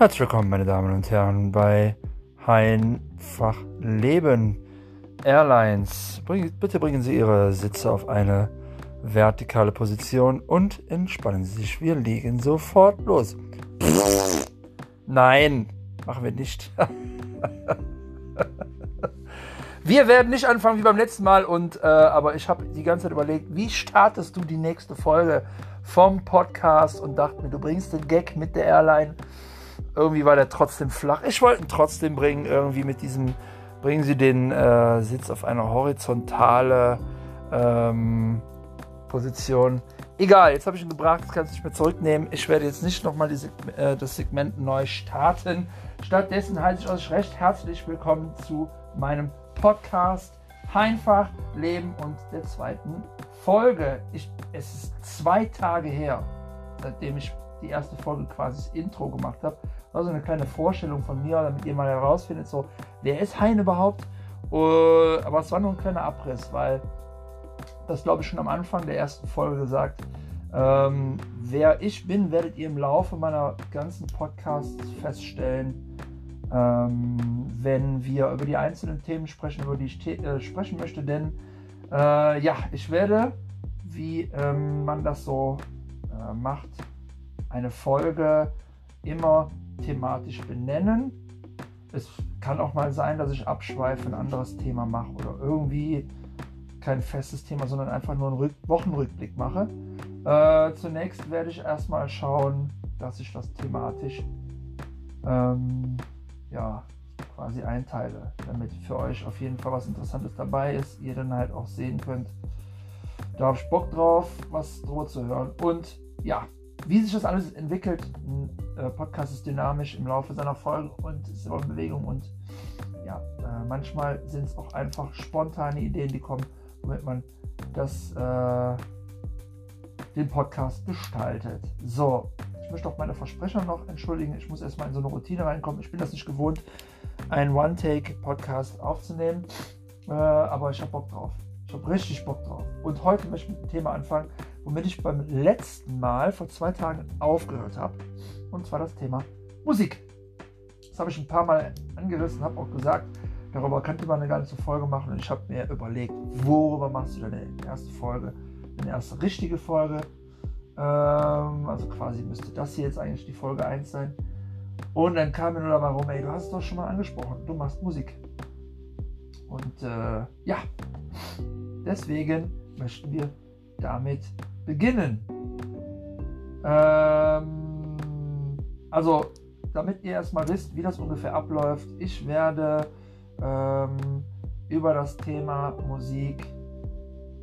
Herzlich willkommen, meine Damen und Herren, bei Heinfach Leben Airlines. Bitte bringen Sie Ihre Sitze auf eine vertikale Position und entspannen Sie sich. Wir legen sofort los. Nein, machen wir nicht. wir werden nicht anfangen wie beim letzten Mal und äh, aber ich habe die ganze Zeit überlegt, wie startest du die nächste Folge vom Podcast und dachte mir, du bringst den Gag mit der Airline irgendwie war der trotzdem flach. Ich wollte ihn trotzdem bringen, irgendwie mit diesem, bringen Sie den äh, Sitz auf eine horizontale ähm, Position. Egal, jetzt habe ich ihn gebracht, das kannst du nicht mehr zurücknehmen. Ich werde jetzt nicht nochmal äh, das Segment neu starten. Stattdessen heiße ich euch recht herzlich willkommen zu meinem Podcast Einfach Leben und der zweiten Folge. Ich, es ist zwei Tage her, seitdem ich die erste Folge quasi das Intro gemacht habe. Also eine kleine Vorstellung von mir, damit ihr mal herausfindet, so, wer ist Hein überhaupt? Uh, aber es war nur ein kleiner Abriss, weil das glaube ich schon am Anfang der ersten Folge gesagt. Ähm, wer ich bin, werdet ihr im Laufe meiner ganzen Podcasts feststellen, ähm, wenn wir über die einzelnen Themen sprechen, über die ich äh, sprechen möchte. Denn äh, ja, ich werde, wie ähm, man das so äh, macht, eine Folge immer thematisch benennen. Es kann auch mal sein, dass ich abschweife, ein anderes Thema mache oder irgendwie kein festes Thema, sondern einfach nur einen Rück Wochenrückblick mache. Äh, zunächst werde ich erstmal schauen, dass ich das thematisch ähm, ja, quasi einteile, damit für euch auf jeden Fall was Interessantes dabei ist, ihr dann halt auch sehen könnt, da habe ich Bock drauf, was drüber zu hören. Und ja, wie sich das alles entwickelt, ein äh, Podcast ist dynamisch im Laufe seiner Folgen und ist immer in Bewegung und ja, äh, manchmal sind es auch einfach spontane Ideen, die kommen, womit man das, äh, den Podcast gestaltet. So, ich möchte auch meine Versprecher noch entschuldigen. Ich muss erstmal in so eine Routine reinkommen. Ich bin das nicht gewohnt, einen One-Take-Podcast aufzunehmen, äh, aber ich habe Bock drauf. Ich habe richtig Bock drauf. Und heute möchte ich mit dem Thema anfangen, womit ich beim letzten Mal vor zwei Tagen aufgehört habe. Und zwar das Thema Musik. Das habe ich ein paar Mal angerissen, habe auch gesagt, darüber könnte man eine ganze Folge machen. Und ich habe mir überlegt, worüber machst du deine erste Folge? Deine erste richtige Folge. Ähm, also quasi müsste das hier jetzt eigentlich die Folge 1 sein. Und dann kam mir nur dabei rum, ey, du hast es doch schon mal angesprochen, du machst Musik. Und äh, ja, deswegen möchten wir damit beginnen. Ähm, also, damit ihr erstmal wisst, wie das ungefähr abläuft, ich werde ähm, über das Thema Musik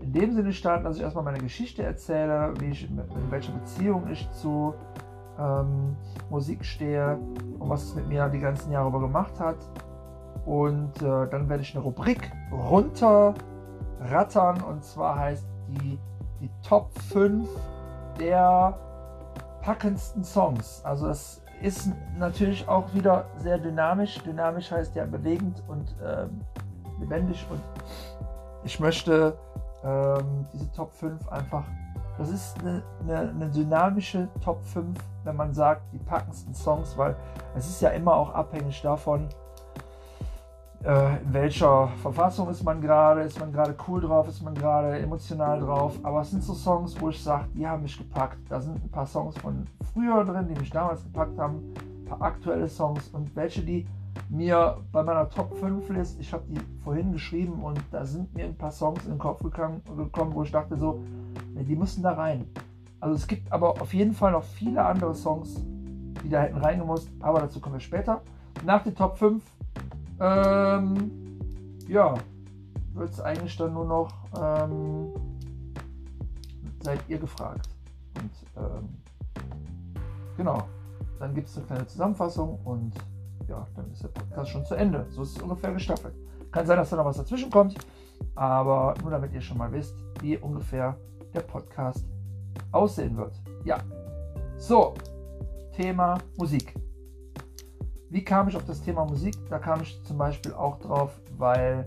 in dem Sinne starten, dass ich erstmal meine Geschichte erzähle, wie ich, in welcher Beziehung ich zu ähm, Musik stehe und was es mit mir die ganzen Jahre über gemacht hat. Und äh, dann werde ich eine Rubrik runterrattern und zwar heißt die die Top 5 der packendsten Songs. Also es ist natürlich auch wieder sehr dynamisch. Dynamisch heißt ja bewegend und ähm, lebendig. Und ich möchte ähm, diese Top 5 einfach, das ist eine, eine, eine, dynamische Top 5, wenn man sagt, die packendsten Songs, weil es ist ja immer auch abhängig davon, äh, in welcher Verfassung ist man gerade, ist man gerade cool drauf, ist man gerade emotional drauf. Aber es sind so Songs, wo ich sage, die haben mich gepackt. Da sind ein paar Songs von früher drin, die mich damals gepackt haben, ein paar aktuelle Songs und welche, die mir bei meiner Top 5 List, ich habe die vorhin geschrieben und da sind mir ein paar Songs in den Kopf gekommen, wo ich dachte so, die müssen da rein. Also es gibt aber auf jeden Fall noch viele andere Songs, die da hätten reingemusst, aber dazu kommen wir später. Nach den Top 5 ähm, ja, wird es eigentlich dann nur noch, ähm, seid ihr gefragt. Und ähm, genau, dann gibt es eine kleine Zusammenfassung und ja, dann ist der Podcast schon zu Ende. So ist es ungefähr gestaffelt. Kann sein, dass da noch was dazwischen kommt, aber nur damit ihr schon mal wisst, wie ungefähr der Podcast aussehen wird. Ja, so, Thema Musik. Wie kam ich auf das Thema Musik? Da kam ich zum Beispiel auch drauf, weil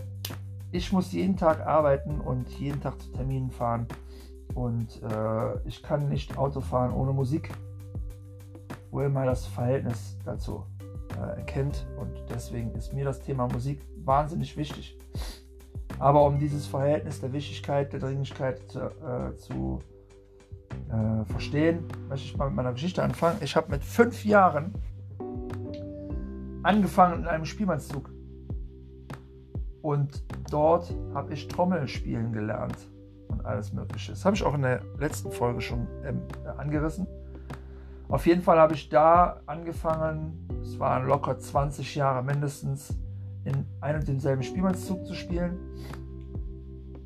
ich muss jeden Tag arbeiten und jeden Tag zu Terminen fahren. Und äh, ich kann nicht Auto fahren ohne Musik. wo ihr mal das Verhältnis dazu äh, erkennt. Und deswegen ist mir das Thema Musik wahnsinnig wichtig. Aber um dieses Verhältnis der Wichtigkeit, der Dringlichkeit zu, äh, zu äh, verstehen, möchte ich mal mit meiner Geschichte anfangen. Ich habe mit fünf Jahren angefangen in einem Spielmannszug. Und dort habe ich Trommel spielen gelernt und alles Mögliche. Das habe ich auch in der letzten Folge schon ähm, angerissen. Auf jeden Fall habe ich da angefangen, es waren locker 20 Jahre mindestens, in einem und demselben Spielmannszug zu spielen.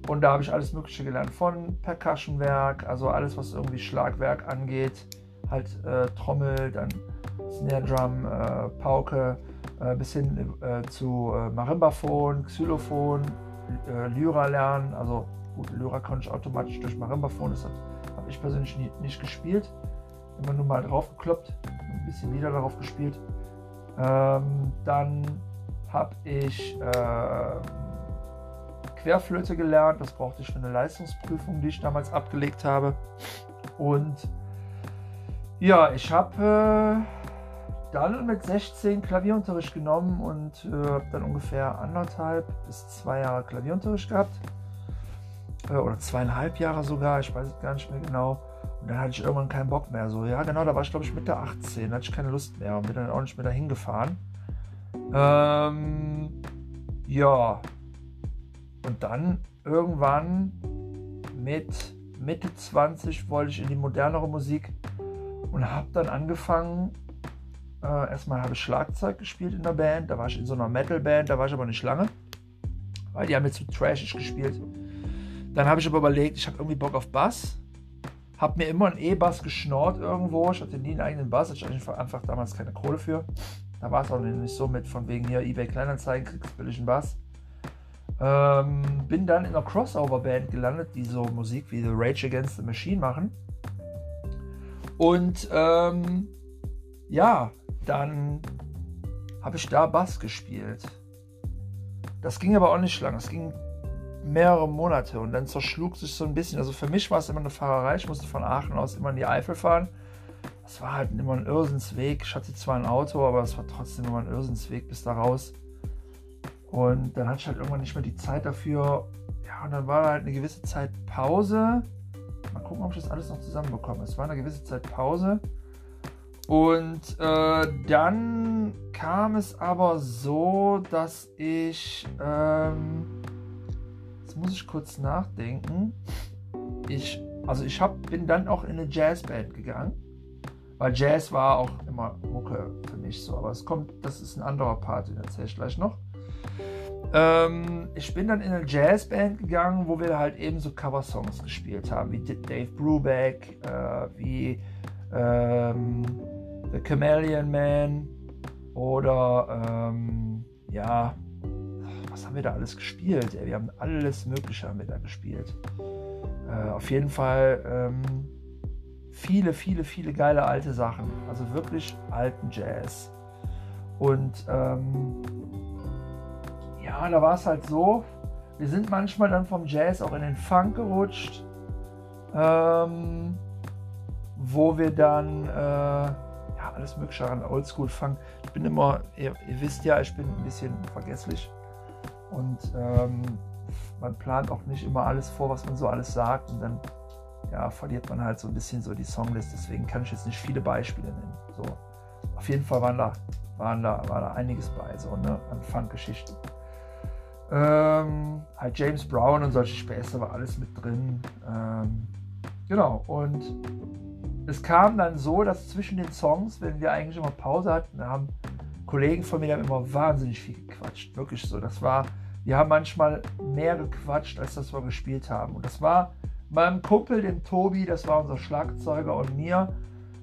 Und da habe ich alles Mögliche gelernt, von Percussionwerk, also alles, was irgendwie Schlagwerk angeht, halt äh, Trommel, dann Snare Drum, äh, Pauke, äh, bis hin äh, zu äh, Marimbaphon, Xylophon, äh, Lyra lernen. Also gut, Lyra konnte ich automatisch durch Marimbaphon, das habe ich persönlich nie, nicht gespielt. Immer nur mal drauf gekloppt, ein bisschen Lieder darauf gespielt. Ähm, dann habe ich Querflöte gelernt. Das brauchte ich für eine Leistungsprüfung, die ich damals abgelegt habe. Und ja, ich habe dann mit 16 Klavierunterricht genommen und äh, habe dann ungefähr anderthalb bis zwei Jahre Klavierunterricht gehabt. Äh, oder zweieinhalb Jahre sogar, ich weiß es gar nicht mehr genau. Und dann hatte ich irgendwann keinen Bock mehr. So, ja, genau, da war ich glaube ich Mitte 18, da hatte ich keine Lust mehr und bin dann auch nicht mehr dahin gefahren. Ähm, ja, und dann irgendwann mit Mitte 20 wollte ich in die modernere Musik und habe dann angefangen. Äh, erstmal habe ich Schlagzeug gespielt in der Band, da war ich in so einer Metal-Band, da war ich aber nicht lange, weil die haben mir zu trashig gespielt. Dann habe ich aber überlegt, ich habe irgendwie Bock auf Bass habe mir immer einen E-Bass geschnort irgendwo. Ich hatte nie einen eigenen Bass, hatte ich einfach, einfach damals keine Kohle für. Da war es auch nicht so mit von wegen hier eBay Kleinanzeigen, kriegst billigen Bass. Ähm, bin dann in einer Crossover-Band gelandet, die so Musik wie The Rage Against the Machine machen. Und ähm, ja, dann habe ich da Bass gespielt. Das ging aber auch nicht lang. Es ging mehrere Monate und dann zerschlug sich so ein bisschen. Also für mich war es immer eine Fahrerei. Ich musste von Aachen aus immer in die Eifel fahren. Das war halt immer ein Irrsinnsweg. Ich hatte zwar ein Auto, aber es war trotzdem immer ein Irrsinnsweg bis da raus. Und dann hatte ich halt irgendwann nicht mehr die Zeit dafür. Ja, und dann war halt eine gewisse Zeit Pause. Mal gucken, ob ich das alles noch zusammenbekomme. Es war eine gewisse Zeit Pause. Und äh, dann kam es aber so, dass ich ähm, muss ich kurz nachdenken. Ich, also ich hab, bin dann auch in eine Jazzband gegangen, weil Jazz war auch immer Mucke für mich so. Aber es kommt, das ist ein anderer Part, den erzähle ich gleich noch. Ähm, ich bin dann in eine Jazzband gegangen, wo wir halt eben so Coversongs gespielt haben, wie Dave Brubeck, äh, wie ähm, The Chameleon Man oder ähm, ja, was haben wir da alles gespielt? Wir haben alles Mögliche haben wir da gespielt. Äh, auf jeden Fall ähm, viele, viele, viele geile alte Sachen. Also wirklich alten Jazz. Und ähm, ja, da war es halt so, wir sind manchmal dann vom Jazz auch in den Funk gerutscht, ähm, wo wir dann äh, alles Mögliche an Oldschool-Funk. Ich bin immer, ihr, ihr, wisst ja, ich bin ein bisschen vergesslich. Und ähm, man plant auch nicht immer alles vor, was man so alles sagt. Und dann ja, verliert man halt so ein bisschen so die Songlist. Deswegen kann ich jetzt nicht viele Beispiele nennen. So, auf jeden Fall waren da, waren da, war da einiges bei, so ne, an Funk-Geschichten. Ähm, halt James Brown und solche Späße war alles mit drin. Ähm, genau, und es kam dann so, dass zwischen den Songs, wenn wir eigentlich immer Pause hatten, haben Kollegen von mir haben immer wahnsinnig viel gequatscht. Wirklich so. Das war, wir haben manchmal mehr gequatscht, als das wir gespielt haben. Und das war meinem Kumpel, dem Tobi, das war unser Schlagzeuger und mir,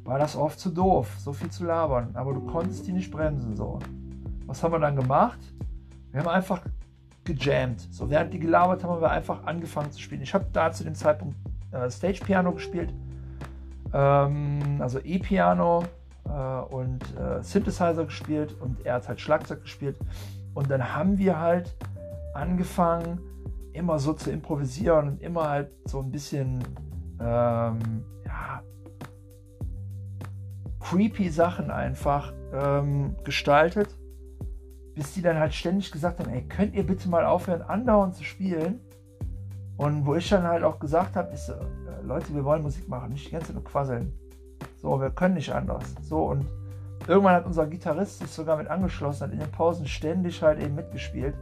war das oft zu doof, so viel zu labern. Aber du konntest die nicht bremsen. So. Was haben wir dann gemacht? Wir haben einfach gejammt. So, während die gelabert haben, haben wir einfach angefangen zu spielen. Ich habe da zu dem Zeitpunkt äh, Stage Piano gespielt, ähm, also E-Piano äh, und äh, Synthesizer gespielt und er hat halt Schlagzeug gespielt. Und dann haben wir halt angefangen, immer so zu improvisieren und immer halt so ein bisschen, ähm, ja, creepy Sachen einfach ähm, gestaltet, bis die dann halt ständig gesagt haben, ey, könnt ihr bitte mal aufhören, andauernd zu spielen? Und wo ich dann halt auch gesagt habe, ist, äh, Leute, wir wollen Musik machen, nicht die ganze Zeit nur quasseln. So, wir können nicht anders. So, und irgendwann hat unser Gitarrist sich sogar mit angeschlossen, hat in den Pausen ständig halt eben mitgespielt.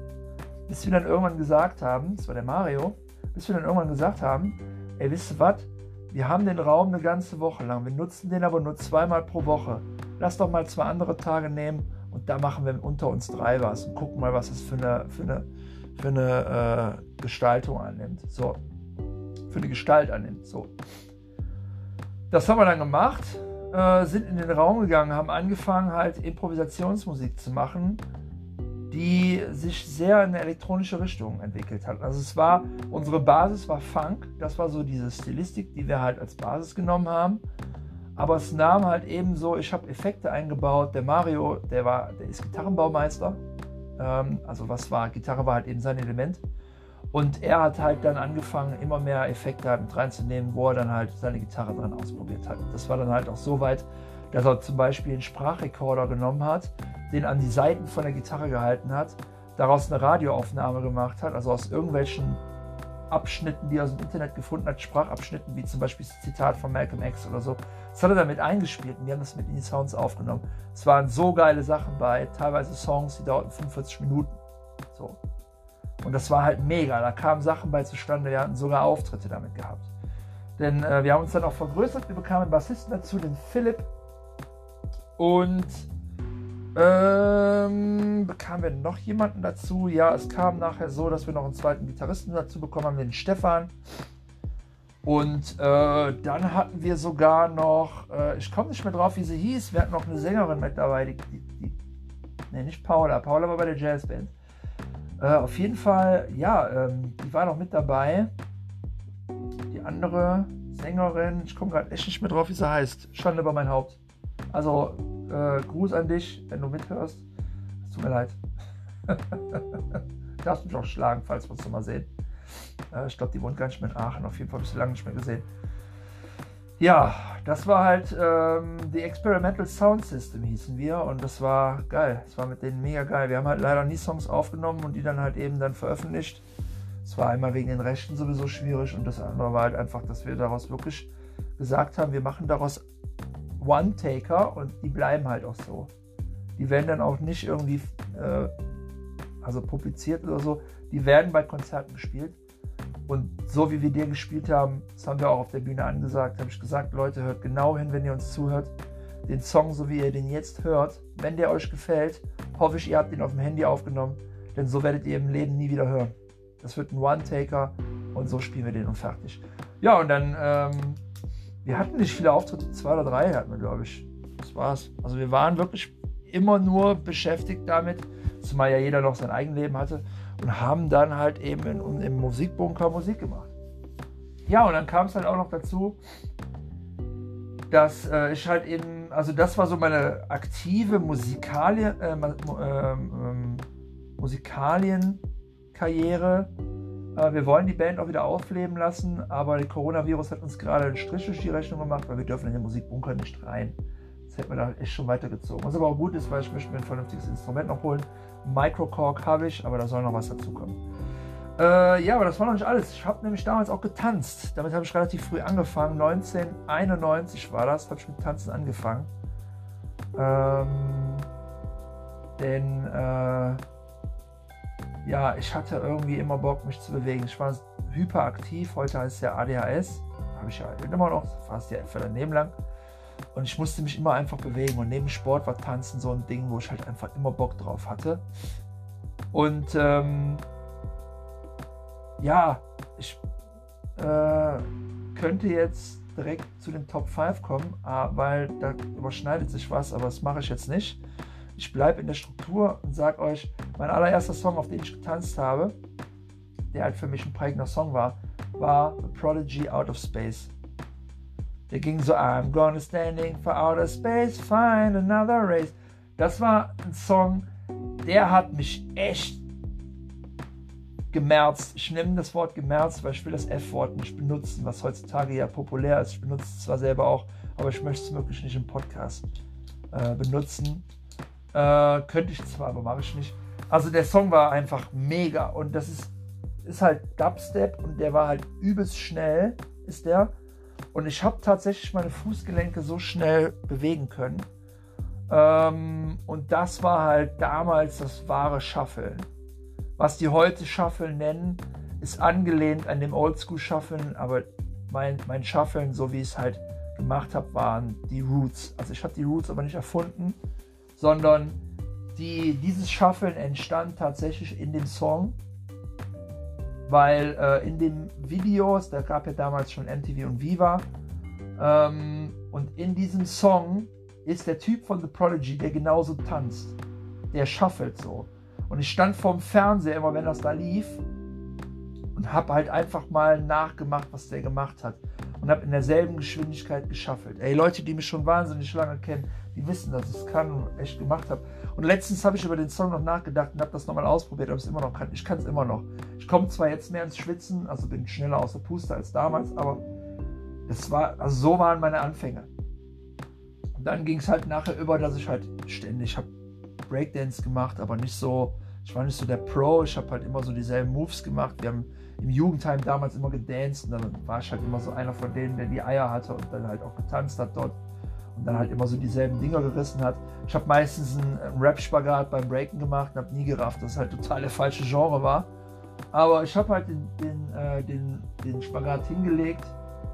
Bis wir dann irgendwann gesagt haben, das war der Mario, bis wir dann irgendwann gesagt haben, ey, wisst ihr was? Wir haben den Raum eine ganze Woche lang. Wir nutzen den aber nur zweimal pro Woche. Lass doch mal zwei andere Tage nehmen und da machen wir unter uns drei was und gucken mal, was es für eine, für eine, für eine äh, Gestaltung annimmt. So. Für eine Gestalt annimmt. So. Das haben wir dann gemacht, äh, sind in den Raum gegangen, haben angefangen, halt Improvisationsmusik zu machen die sich sehr in eine elektronische Richtung entwickelt hat. Also es war, unsere Basis war Funk, das war so diese Stilistik, die wir halt als Basis genommen haben. Aber es nahm halt eben so, ich habe Effekte eingebaut. Der Mario, der war, der ist Gitarrenbaumeister. Ähm, also was war, Gitarre war halt eben sein Element. Und er hat halt dann angefangen, immer mehr Effekte halt mit reinzunehmen, wo er dann halt seine Gitarre dran ausprobiert hat. Das war dann halt auch so weit, dass er zum Beispiel einen Sprachrekorder genommen hat, den an die Seiten von der Gitarre gehalten hat, daraus eine Radioaufnahme gemacht hat, also aus irgendwelchen Abschnitten, die er aus dem Internet gefunden hat, Sprachabschnitten, wie zum Beispiel das Zitat von Malcolm X oder so. Das hat er damit eingespielt und wir haben das mit in die Sounds aufgenommen. Es waren so geile Sachen bei, teilweise Songs, die dauerten 45 Minuten. So. Und das war halt mega. Da kamen Sachen bei zustande. Wir hatten sogar Auftritte damit gehabt. Denn äh, wir haben uns dann auch vergrößert. Wir bekamen einen Bassisten dazu, den Philipp. Und ähm, bekamen wir noch jemanden dazu? Ja, es kam nachher so, dass wir noch einen zweiten Gitarristen dazu bekommen haben, den Stefan. Und äh, dann hatten wir sogar noch, äh, ich komme nicht mehr drauf, wie sie hieß, wir hatten noch eine Sängerin mit dabei, die, die, die ne, nicht Paula, Paula war bei der Jazzband. Äh, auf jeden Fall, ja, ähm, die war noch mit dabei. Die andere Sängerin, ich komme gerade echt nicht mehr drauf, wie sie heißt. Schande über mein Haupt. Also äh, Gruß an dich, wenn du mithörst. Es tut mir leid. Darfst mich auch schlagen, falls wir uns noch mal sehen. Äh, ich glaube, die wohnt gar nicht mehr in Aachen. Auf jeden Fall habe ich sie lange nicht mehr gesehen. Ja, das war halt ähm, die Experimental Sound System hießen wir und das war geil. Das war mit denen mega geil. Wir haben halt leider nie Songs aufgenommen und die dann halt eben dann veröffentlicht. Es war einmal wegen den Rechten sowieso schwierig und das andere war halt einfach, dass wir daraus wirklich gesagt haben, wir machen daraus One-Taker und die bleiben halt auch so. Die werden dann auch nicht irgendwie, äh, also publiziert oder so, die werden bei Konzerten gespielt. Und so wie wir dir gespielt haben, das haben wir auch auf der Bühne angesagt, habe ich gesagt, Leute, hört genau hin, wenn ihr uns zuhört. Den Song, so wie ihr den jetzt hört, wenn der euch gefällt, hoffe ich, ihr habt ihn auf dem Handy aufgenommen, denn so werdet ihr im Leben nie wieder hören. Das wird ein One-Taker und so spielen wir den und fertig. Ja, und dann ähm, wir hatten nicht viele Auftritte, zwei oder drei hatten wir, glaube ich. Das war's. Also wir waren wirklich immer nur beschäftigt damit, zumal ja jeder noch sein Eigenleben hatte und haben dann halt eben in, im Musikbunker Musik gemacht. Ja, und dann kam es halt auch noch dazu, dass äh, ich halt eben, also das war so meine aktive Musikalie, äh, äh, Musikalienkarriere wir wollen die Band auch wieder aufleben lassen, aber der Coronavirus hat uns gerade einen Strich durch die Rechnung gemacht, weil wir dürfen in den Musikbunker nicht rein. Das hätten wir da echt schon weitergezogen. Was aber auch gut ist, weil ich möchte mir ein vernünftiges Instrument noch holen. Microcork habe ich, aber da soll noch was dazukommen. Äh, ja, aber das war noch nicht alles. Ich habe nämlich damals auch getanzt. Damit habe ich relativ früh angefangen. 1991 war das, habe ich mit Tanzen angefangen. Ähm, denn äh, ja, ich hatte irgendwie immer Bock, mich zu bewegen. Ich war hyperaktiv, heute heißt es ja ADHS, habe ich ja immer noch, fast ja für daneben lang. Und ich musste mich immer einfach bewegen. Und neben Sport war Tanzen so ein Ding, wo ich halt einfach immer Bock drauf hatte. Und ähm, ja, ich äh, könnte jetzt direkt zu den Top 5 kommen, äh, weil da überschneidet sich was, aber das mache ich jetzt nicht. Ich bleibe in der Struktur und sage euch, mein allererster Song, auf den ich getanzt habe, der halt für mich ein prägender Song war, war The Prodigy Out of Space. Der ging so, I'm gonna standing for outer space, find another race. Das war ein Song, der hat mich echt gemerzt. Ich nehme das Wort gemerzt, weil ich will das F-Wort nicht benutzen, was heutzutage ja populär ist. Ich benutze es zwar selber auch, aber ich möchte es wirklich nicht im Podcast äh, benutzen. Äh, könnte ich zwar, aber mache ich nicht. Also der Song war einfach mega und das ist, ist halt Dubstep und der war halt übelst schnell, ist der. Und ich habe tatsächlich meine Fußgelenke so schnell bewegen können. Ähm, und das war halt damals das wahre Shuffeln. Was die heute Shuffle nennen, ist angelehnt an dem Oldschool Shuffeln, aber mein, mein Shuffeln, so wie ich es halt gemacht habe, waren die Roots. Also ich habe die Roots aber nicht erfunden, sondern die, dieses Shuffeln entstand tatsächlich in dem Song, weil äh, in den Videos, da gab ja damals schon MTV und Viva, ähm, und in diesem Song ist der Typ von The Prodigy, der genauso tanzt. Der shuffelt so. Und ich stand vorm Fernseher immer, wenn das da lief und habe halt einfach mal nachgemacht, was der gemacht hat. Und habe in derselben Geschwindigkeit geschaffelt. Ey, Leute, die mich schon wahnsinnig lange kennen, die wissen, dass ich es kann und echt gemacht habe. Und letztens habe ich über den Song noch nachgedacht und habe das nochmal ausprobiert, ob es immer noch kann. Ich kann es immer noch. Ich komme zwar jetzt mehr ins Schwitzen, also bin schneller aus der Puste als damals, aber das war, also so waren meine Anfänge. Und dann ging es halt nachher über, dass ich halt ständig habe Breakdance gemacht, aber nicht so, ich war nicht so der Pro, ich habe halt immer so dieselben Moves gemacht. Wir haben im Jugendheim damals immer gedanced und dann war ich halt immer so einer von denen, der die Eier hatte und dann halt auch getanzt hat dort und dann halt immer so dieselben Dinger gerissen hat. Ich habe meistens einen Rap-Spagat beim Breaken gemacht und habe nie gerafft, dass es halt total der falsche Genre war. Aber ich habe halt den, den, äh, den, den Spagat hingelegt.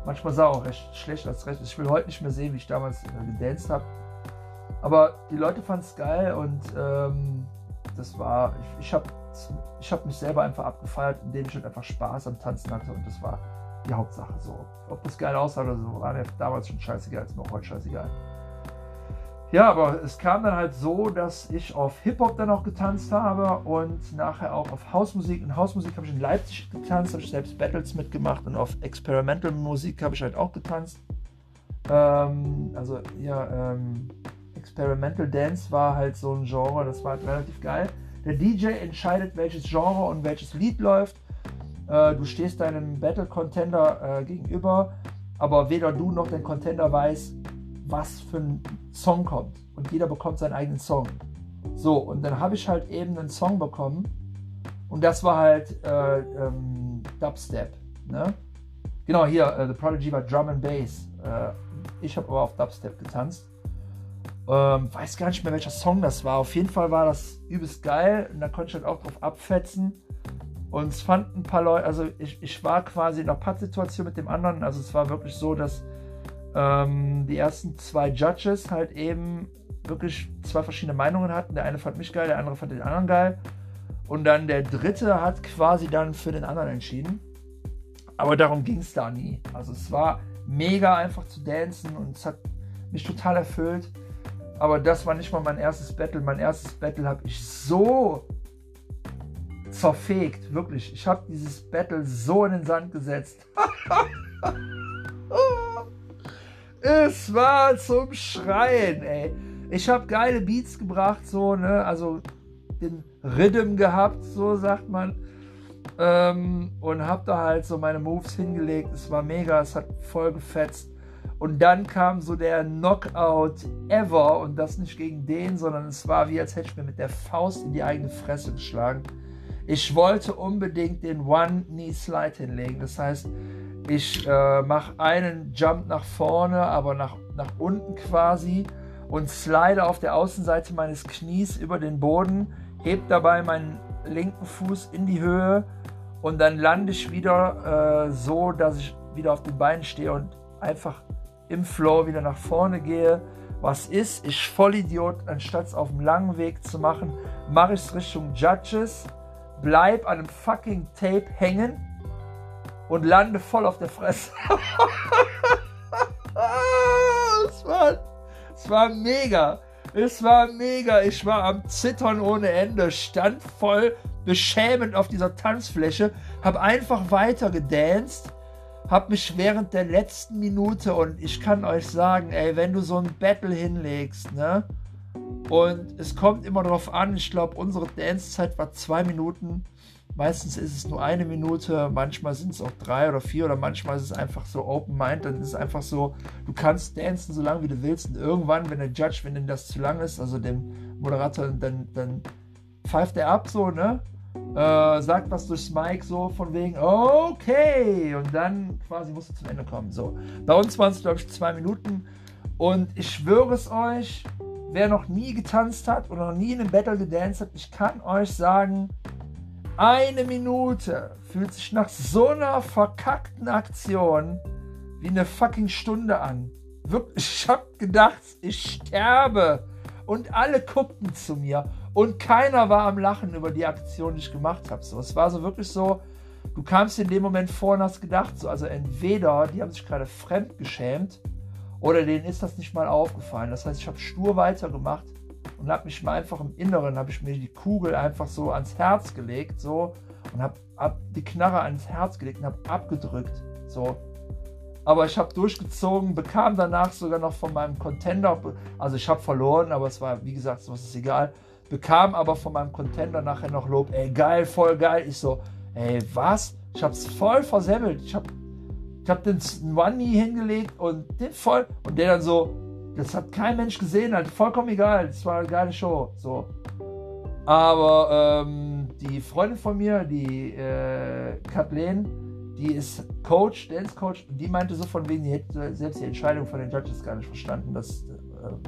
Manchmal sah auch recht schlecht als recht. Ich will heute nicht mehr sehen, wie ich damals äh, gedanced habe. Aber die Leute fanden es geil und ähm, das war, ich, ich habe ich hab mich selber einfach abgefeiert, indem ich halt einfach Spaß am Tanzen hatte und das war die Hauptsache so. Ob das geil aussah oder so, war mir damals schon scheißegal, ist mir heute scheißegal. Ja, aber es kam dann halt so, dass ich auf Hip-Hop dann auch getanzt habe und nachher auch auf Hausmusik. In Hausmusik habe ich in Leipzig getanzt, habe ich selbst Battles mitgemacht und auf Experimental Musik habe ich halt auch getanzt. Ähm, also ja, ähm, Experimental Dance war halt so ein Genre, das war halt relativ geil. Der DJ entscheidet, welches Genre und welches Lied läuft. Äh, du stehst deinem Battle Contender äh, gegenüber, aber weder du noch dein Contender weiß, was für ein Song kommt. Und jeder bekommt seinen eigenen Song. So, und dann habe ich halt eben einen Song bekommen. Und das war halt äh, ähm, Dubstep. Ne? Genau, hier, äh, The Prodigy war Drum and Bass. Äh, ich habe aber auf Dubstep getanzt. Ähm, weiß gar nicht mehr, welcher Song das war. Auf jeden Fall war das übelst geil und da konnte ich halt auch drauf abfetzen. Und es fanden ein paar Leute, also ich, ich war quasi in einer Pattsituation mit dem anderen. Also es war wirklich so, dass ähm, die ersten zwei Judges halt eben wirklich zwei verschiedene Meinungen hatten. Der eine fand mich geil, der andere fand den anderen geil. Und dann der dritte hat quasi dann für den anderen entschieden. Aber darum ging es da nie. Also es war mega einfach zu dancen und es hat mich total erfüllt. Aber das war nicht mal mein erstes Battle. Mein erstes Battle habe ich so zerfegt, wirklich. Ich habe dieses Battle so in den Sand gesetzt. es war zum Schreien, ey. Ich habe geile Beats gebracht, so, ne, also den Rhythm gehabt, so sagt man. Ähm, und habe da halt so meine Moves hingelegt. Es war mega, es hat voll gefetzt. Und dann kam so der Knockout ever und das nicht gegen den, sondern es war wie als hätte ich mir mit der Faust in die eigene Fresse geschlagen. Ich wollte unbedingt den One Knee Slide hinlegen. Das heißt, ich äh, mache einen Jump nach vorne, aber nach, nach unten quasi und slide auf der Außenseite meines Knies über den Boden, heb dabei meinen linken Fuß in die Höhe und dann lande ich wieder äh, so, dass ich wieder auf den Beinen stehe und einfach im Flow wieder nach vorne gehe. Was ist? Ich Vollidiot, anstatt es auf dem langen Weg zu machen, mache ich es Richtung Judges, bleib an einem fucking Tape hängen und lande voll auf der Fresse. es, war, es war mega. Es war mega. Ich war am Zittern ohne Ende, stand voll beschämend auf dieser Tanzfläche, habe einfach weiter gedanced habe mich während der letzten Minute und ich kann euch sagen, ey, wenn du so ein Battle hinlegst, ne? Und es kommt immer darauf an, ich glaube, unsere Dance-Zeit war zwei Minuten. Meistens ist es nur eine Minute, manchmal sind es auch drei oder vier oder manchmal ist es einfach so Open Mind. Dann ist es einfach so, du kannst dancen so lange wie du willst und irgendwann, wenn der Judge, wenn denn das zu lang ist, also dem Moderator, dann, dann pfeift er ab so, ne? Äh, sagt was durchs Mic so von wegen, okay, und dann quasi musst du zum Ende kommen. So. Bei uns waren es, glaube ich, zwei Minuten und ich schwöre es euch, wer noch nie getanzt hat oder noch nie in einem Battle gedanced hat, ich kann euch sagen, eine Minute fühlt sich nach so einer verkackten Aktion wie eine fucking Stunde an. Wirklich, ich hab gedacht, ich sterbe. Und alle guckten zu mir. Und keiner war am Lachen über die Aktion, die ich gemacht habe. So, es war so wirklich so, du kamst in dem Moment vor und hast gedacht, so, also entweder die haben sich gerade fremd geschämt oder denen ist das nicht mal aufgefallen. Das heißt, ich habe stur weitergemacht und habe mich mal einfach im Inneren, habe ich mir die Kugel einfach so ans Herz gelegt, so und habe hab die Knarre ans Herz gelegt und habe abgedrückt, so. Aber ich habe durchgezogen, bekam danach sogar noch von meinem Contender, also ich habe verloren, aber es war, wie gesagt, sowas ist egal, bekam aber von meinem Contender nachher noch Lob, ey, geil, voll geil. Ich so, ey, was? Ich hab's voll versemmelt. Ich hab, ich hab den One-Knee hingelegt und den voll, und der dann so, das hat kein Mensch gesehen, halt vollkommen egal. Das war eine geile Show. So. Aber ähm, die Freundin von mir, die äh, Kathleen, die ist Coach, Dance Coach, die meinte so von wegen, die hätte selbst die Entscheidung von den Judges gar nicht verstanden, dass, äh,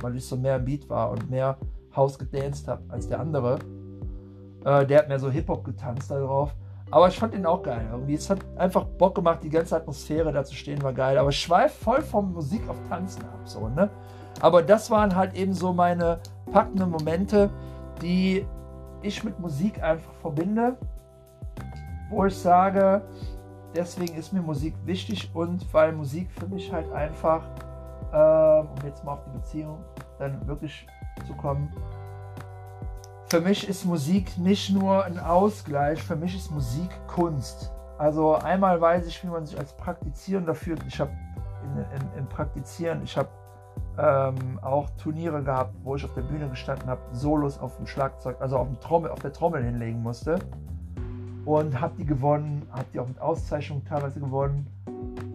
weil ich so mehr im Beat war und mehr House gedanced habe als der andere. Äh, der hat mehr so Hip-Hop getanzt darauf. Aber ich fand den auch geil. Irgendwie, es hat einfach Bock gemacht, die ganze Atmosphäre da zu stehen, war geil. Aber ich schweif voll vom Musik auf Tanzen ab, so, ne? Aber das waren halt eben so meine packenden Momente, die ich mit Musik einfach verbinde, wo ich sage, deswegen ist mir Musik wichtig und weil Musik für mich halt einfach, äh, um jetzt mal auf die Beziehung dann wirklich zu kommen, für mich ist Musik nicht nur ein Ausgleich, für mich ist Musik Kunst. Also einmal weiß ich, wie man sich als Praktizierender fühlt. Ich habe im Praktizieren, ich habe ähm, auch Turniere gehabt, wo ich auf der Bühne gestanden habe, Solos auf dem Schlagzeug, also auf, dem Trommel, auf der Trommel hinlegen musste. Und habe die gewonnen, habe die auch mit Auszeichnung teilweise gewonnen,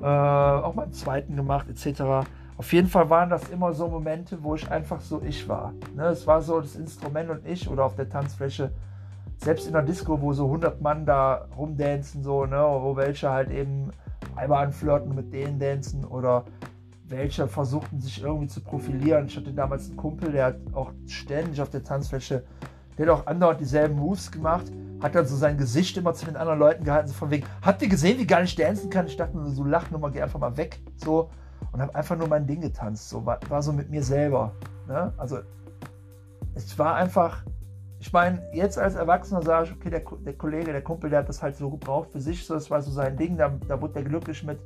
äh, auch mal einen zweiten gemacht, etc. Auf jeden Fall waren das immer so Momente, wo ich einfach so ich war. Ne? Es war so das Instrument und ich oder auf der Tanzfläche, selbst in der Disco, wo so 100 Mann da rumdancen, so, ne? wo welche halt eben einmal anflirten mit denen dancen oder welche versuchten sich irgendwie zu profilieren. Ich hatte damals einen Kumpel, der hat auch ständig auf der Tanzfläche, der hat auch andauernd dieselben Moves gemacht, hat dann so sein Gesicht immer zu den anderen Leuten gehalten, so von wegen, habt ihr gesehen, wie geil ich dancen kann? Ich dachte nur so, lach nur mal, geh einfach mal weg, so, und habe einfach nur mein Ding getanzt, so, war, war so mit mir selber, ne? Also, es war einfach, ich meine, jetzt als Erwachsener sage ich, okay, der, der, Kollege, der Kumpel, der hat das halt so gebraucht für sich, so, das war so sein Ding, da, da wurde der glücklich mit,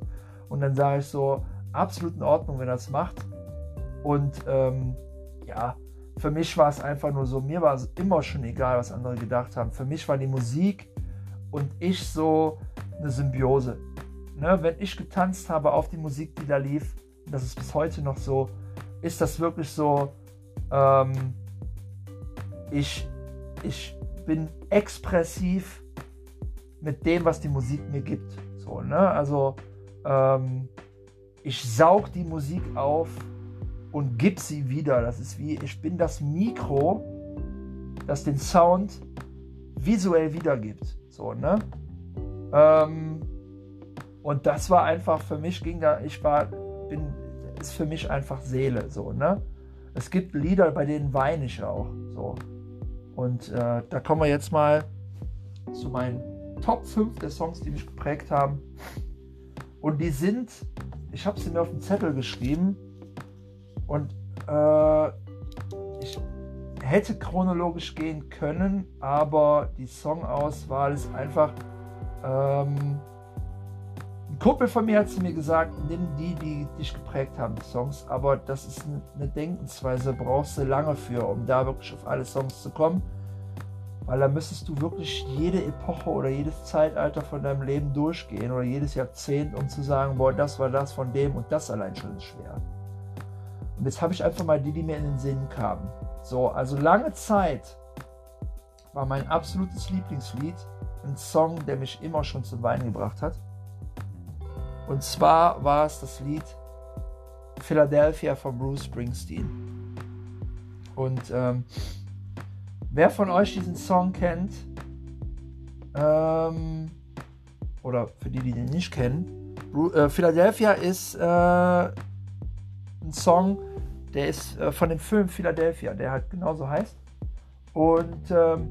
und dann sage ich so, absolut in Ordnung, wenn er es macht. Und ähm, ja, für mich war es einfach nur so, mir war es immer schon egal, was andere gedacht haben. Für mich war die Musik und ich so eine Symbiose. Ne, wenn ich getanzt habe auf die Musik, die da lief, das ist bis heute noch so, ist das wirklich so, ähm, ich, ich bin expressiv mit dem, was die Musik mir gibt. So, ne? Also ähm, ich saug die Musik auf und gib sie wieder. Das ist wie, ich bin das Mikro, das den Sound visuell wiedergibt. So, ne? Ähm, und das war einfach für mich, ging da, ich war, bin, ist für mich einfach Seele, so, ne? Es gibt Lieder, bei denen weine ich auch, so. Und äh, da kommen wir jetzt mal zu meinen Top 5 der Songs, die mich geprägt haben. Und die sind ich habe sie mir auf den Zettel geschrieben und äh, ich hätte chronologisch gehen können, aber die Songauswahl ist einfach. Ähm, ein Kumpel von mir hat zu mir gesagt, nimm die, die dich geprägt haben, die Songs, aber das ist eine Denkensweise, brauchst du lange für, um da wirklich auf alle Songs zu kommen. Weil da müsstest du wirklich jede Epoche oder jedes Zeitalter von deinem Leben durchgehen oder jedes Jahrzehnt, um zu sagen, boah, das war das von dem und das allein schon ist schwer. Und jetzt habe ich einfach mal die, die mir in den Sinn kamen. So, also lange Zeit war mein absolutes Lieblingslied einen Song, der mich immer schon zum Weinen gebracht hat. Und zwar war es das Lied Philadelphia von Bruce Springsteen. Und ähm, wer von euch diesen Song kennt, ähm, oder für die, die den nicht kennen, Bru äh, Philadelphia ist äh, ein Song, der ist äh, von dem Film Philadelphia, der halt genauso heißt. Und ähm,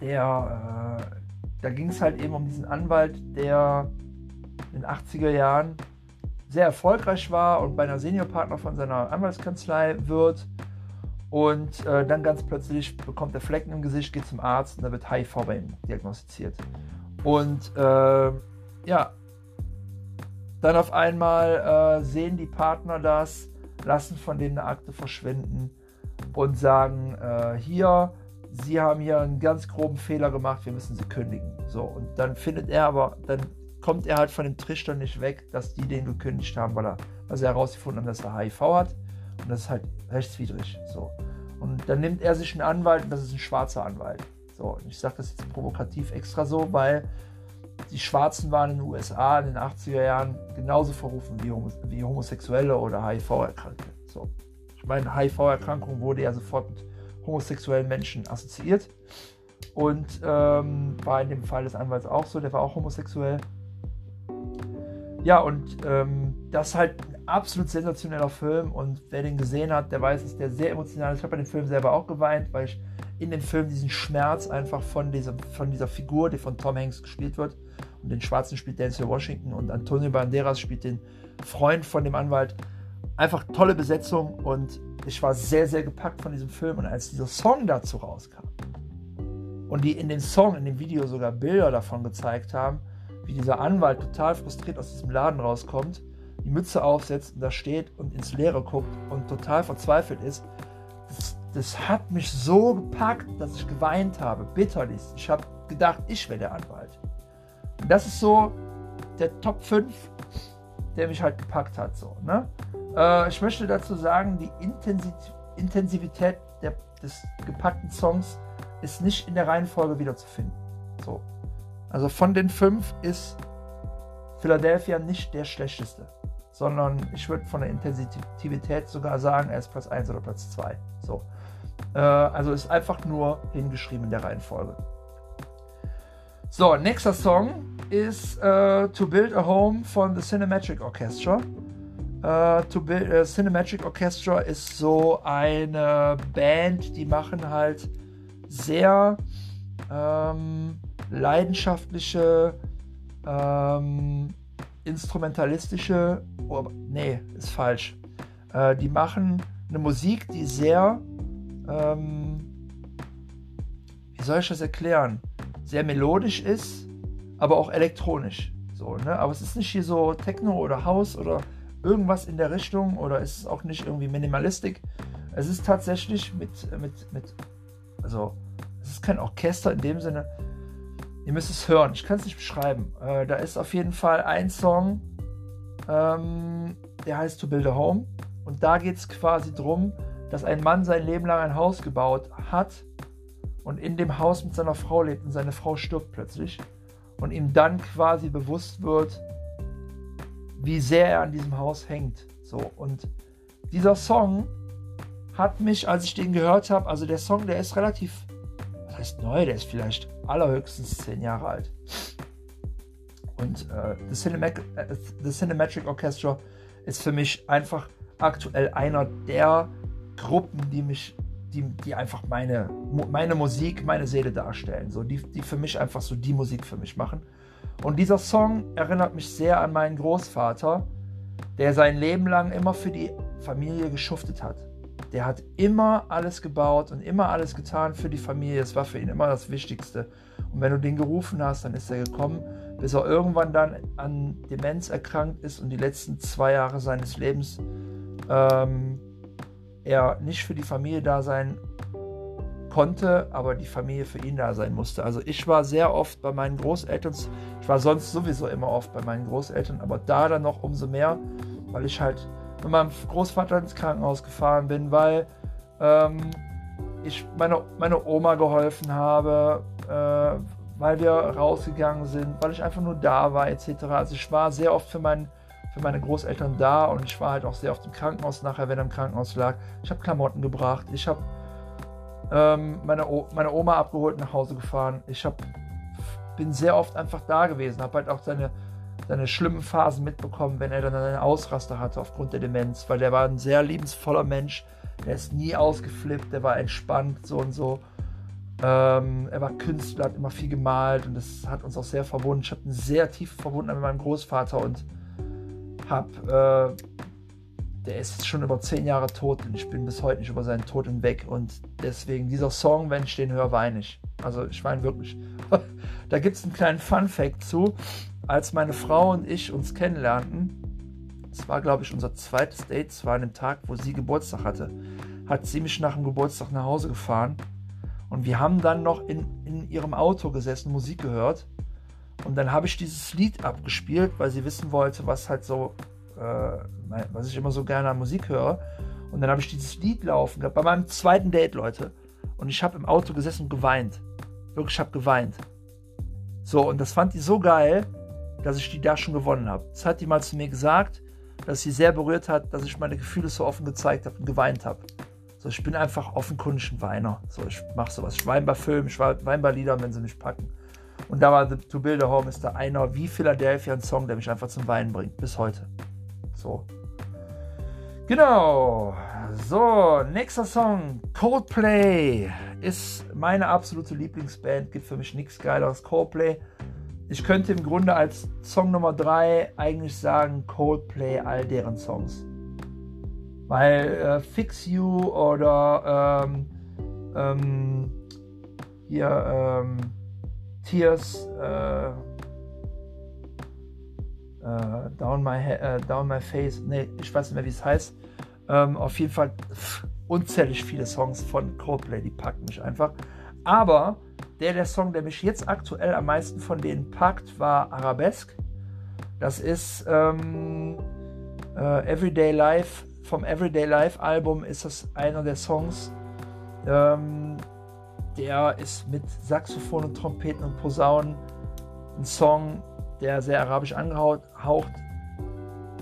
der, äh, da ging es halt eben um diesen Anwalt, der in den 80er Jahren sehr erfolgreich war und bei einer Seniorpartner von seiner Anwaltskanzlei wird. Und äh, dann ganz plötzlich bekommt er Flecken im Gesicht, geht zum Arzt und da wird HIV bei ihm diagnostiziert. Und äh, ja, dann auf einmal äh, sehen die Partner das, lassen von denen eine Akte verschwinden und sagen, äh, hier, sie haben hier einen ganz groben Fehler gemacht, wir müssen sie kündigen. So, und dann findet er aber, dann kommt er halt von dem Trichter nicht weg, dass die den gekündigt haben, weil, er, sie herausgefunden haben, dass er HIV hat. Und das ist halt rechtswidrig. So. Und dann nimmt er sich einen Anwalt und das ist ein schwarzer Anwalt. So, und ich sage das jetzt provokativ extra so, weil die Schwarzen waren in den USA in den 80er Jahren genauso verrufen wie, wie Homosexuelle oder HIV-Erkrankte. So. Ich meine, HIV-Erkrankung wurde ja sofort mit homosexuellen Menschen assoziiert. Und ähm, war in dem Fall des Anwalts auch so, der war auch homosexuell. Ja, und ähm, das ist halt ein absolut sensationeller Film und wer den gesehen hat, der weiß, dass der sehr emotional ist. Ich habe bei dem Film selber auch geweint, weil ich in dem Film diesen Schmerz einfach von dieser, von dieser Figur, die von Tom Hanks gespielt wird, und den Schwarzen spielt Denzel Washington und Antonio Banderas spielt den Freund von dem Anwalt. Einfach tolle Besetzung und ich war sehr, sehr gepackt von diesem Film und als dieser Song dazu rauskam und die in dem Song, in dem Video sogar Bilder davon gezeigt haben, wie dieser Anwalt total frustriert aus diesem Laden rauskommt, die Mütze aufsetzt und da steht und ins Leere guckt und total verzweifelt ist. Das, das hat mich so gepackt, dass ich geweint habe, bitterlich. Ich habe gedacht, ich wäre der Anwalt. Und das ist so der Top 5, der mich halt gepackt hat. So, ne? Äh, ich möchte dazu sagen, die Intensivität der, des gepackten Songs ist nicht in der Reihenfolge wiederzufinden. So. Also von den fünf ist Philadelphia nicht der schlechteste, sondern ich würde von der Intensivität sogar sagen, er ist Platz 1 oder Platz 2. So. Äh, also ist einfach nur hingeschrieben in der Reihenfolge. So, nächster Song ist uh, To Build a Home von The Cinematic Orchestra. Uh, to Build uh, Cinematic Orchestra ist so eine Band, die machen halt sehr ähm, leidenschaftliche, ähm, instrumentalistische, oh, nee, ist falsch. Äh, die machen eine Musik, die sehr, ähm, wie soll ich das erklären, sehr melodisch ist, aber auch elektronisch. So, ne? Aber es ist nicht hier so Techno oder House oder irgendwas in der Richtung oder es ist auch nicht irgendwie Minimalistik. Es ist tatsächlich mit, mit, mit, also es ist kein Orchester in dem Sinne, Ihr müsst es hören, ich kann es nicht beschreiben. Äh, da ist auf jeden Fall ein Song, ähm, der heißt To Build a Home. Und da geht es quasi darum, dass ein Mann sein Leben lang ein Haus gebaut hat und in dem Haus mit seiner Frau lebt und seine Frau stirbt plötzlich. Und ihm dann quasi bewusst wird, wie sehr er an diesem Haus hängt. So, und dieser Song hat mich, als ich den gehört habe, also der Song, der ist relativ heißt neu, der ist vielleicht allerhöchstens zehn Jahre alt. Und äh, The, Cinematic, äh, The Cinematic Orchestra ist für mich einfach aktuell einer der Gruppen, die mich, die, die einfach meine, meine Musik, meine Seele darstellen. So, die, die für mich einfach so die Musik für mich machen. Und dieser Song erinnert mich sehr an meinen Großvater, der sein Leben lang immer für die Familie geschuftet hat der hat immer alles gebaut und immer alles getan für die Familie. Es war für ihn immer das Wichtigste. Und wenn du den gerufen hast, dann ist er gekommen, bis er irgendwann dann an Demenz erkrankt ist und die letzten zwei Jahre seines Lebens ähm, er nicht für die Familie da sein konnte, aber die Familie für ihn da sein musste. Also ich war sehr oft bei meinen Großeltern, ich war sonst sowieso immer oft bei meinen Großeltern, aber da dann noch umso mehr, weil ich halt mit meinem Großvater ins Krankenhaus gefahren bin, weil ähm, ich meine, meine Oma geholfen habe, äh, weil wir rausgegangen sind, weil ich einfach nur da war, etc. Also ich war sehr oft für, mein, für meine Großeltern da und ich war halt auch sehr oft im Krankenhaus nachher, wenn er im Krankenhaus lag. Ich habe Klamotten gebracht, ich habe ähm, meine, meine Oma abgeholt, nach Hause gefahren. Ich hab, bin sehr oft einfach da gewesen, habe halt auch seine, seine schlimmen Phasen mitbekommen, wenn er dann einen Ausraster hatte aufgrund der Demenz, weil der war ein sehr liebensvoller Mensch, der ist nie ausgeflippt, der war entspannt, so und so. Ähm, er war Künstler, hat immer viel gemalt und das hat uns auch sehr verbunden. Ich habe einen sehr tief verbunden mit meinem Großvater und habe, äh, der ist schon über zehn Jahre tot und ich bin bis heute nicht über seinen Tod hinweg und deswegen dieser Song, wenn ich den höre, weine ich. Also ich weine wirklich. da gibt es einen kleinen Fun Fact zu. Als meine Frau und ich uns kennenlernten, es war glaube ich unser zweites Date, es war an dem Tag, wo sie Geburtstag hatte, hat sie mich nach dem Geburtstag nach Hause gefahren und wir haben dann noch in, in ihrem Auto gesessen, Musik gehört. Und dann habe ich dieses Lied abgespielt, weil sie wissen wollte, was halt so, äh, was ich immer so gerne an Musik höre. Und dann habe ich dieses Lied laufen gehabt, bei meinem zweiten Date, Leute. Und ich habe im Auto gesessen und geweint. Wirklich, ich habe geweint. So, und das fand die so geil, dass ich die da schon gewonnen habe. Das hat die mal zu mir gesagt, dass sie sehr berührt hat, dass ich meine Gefühle so offen gezeigt habe und geweint habe. So, ich bin einfach offenkundig ein Weiner. So, ich mache sowas. Ich weine bei Filmen, ich weine bei Liedern, wenn sie mich packen. Und da war The To Build a Home ist da einer wie Philadelphia ein Song, der mich einfach zum Weinen bringt. Bis heute. So. Genau. So, nächster Song. Coldplay ist meine absolute Lieblingsband. Gibt für mich nichts geileres. Coldplay. Ich könnte im Grunde als Song Nummer 3 eigentlich sagen Coldplay all deren Songs. Weil äh, Fix You oder ähm, ähm, hier ähm, Tears äh, äh, down, my äh, down My Face, nee, ich weiß nicht mehr, wie es heißt. Ähm, auf jeden Fall pff, unzählig viele Songs von Coldplay, die packen mich einfach. Aber der, der Song, der mich jetzt aktuell am meisten von denen packt, war Arabesque. Das ist ähm, äh, Everyday Life vom Everyday Life Album ist das einer der Songs. Ähm, der ist mit Saxophon und Trompeten und Posaunen ein Song, der sehr arabisch angehaucht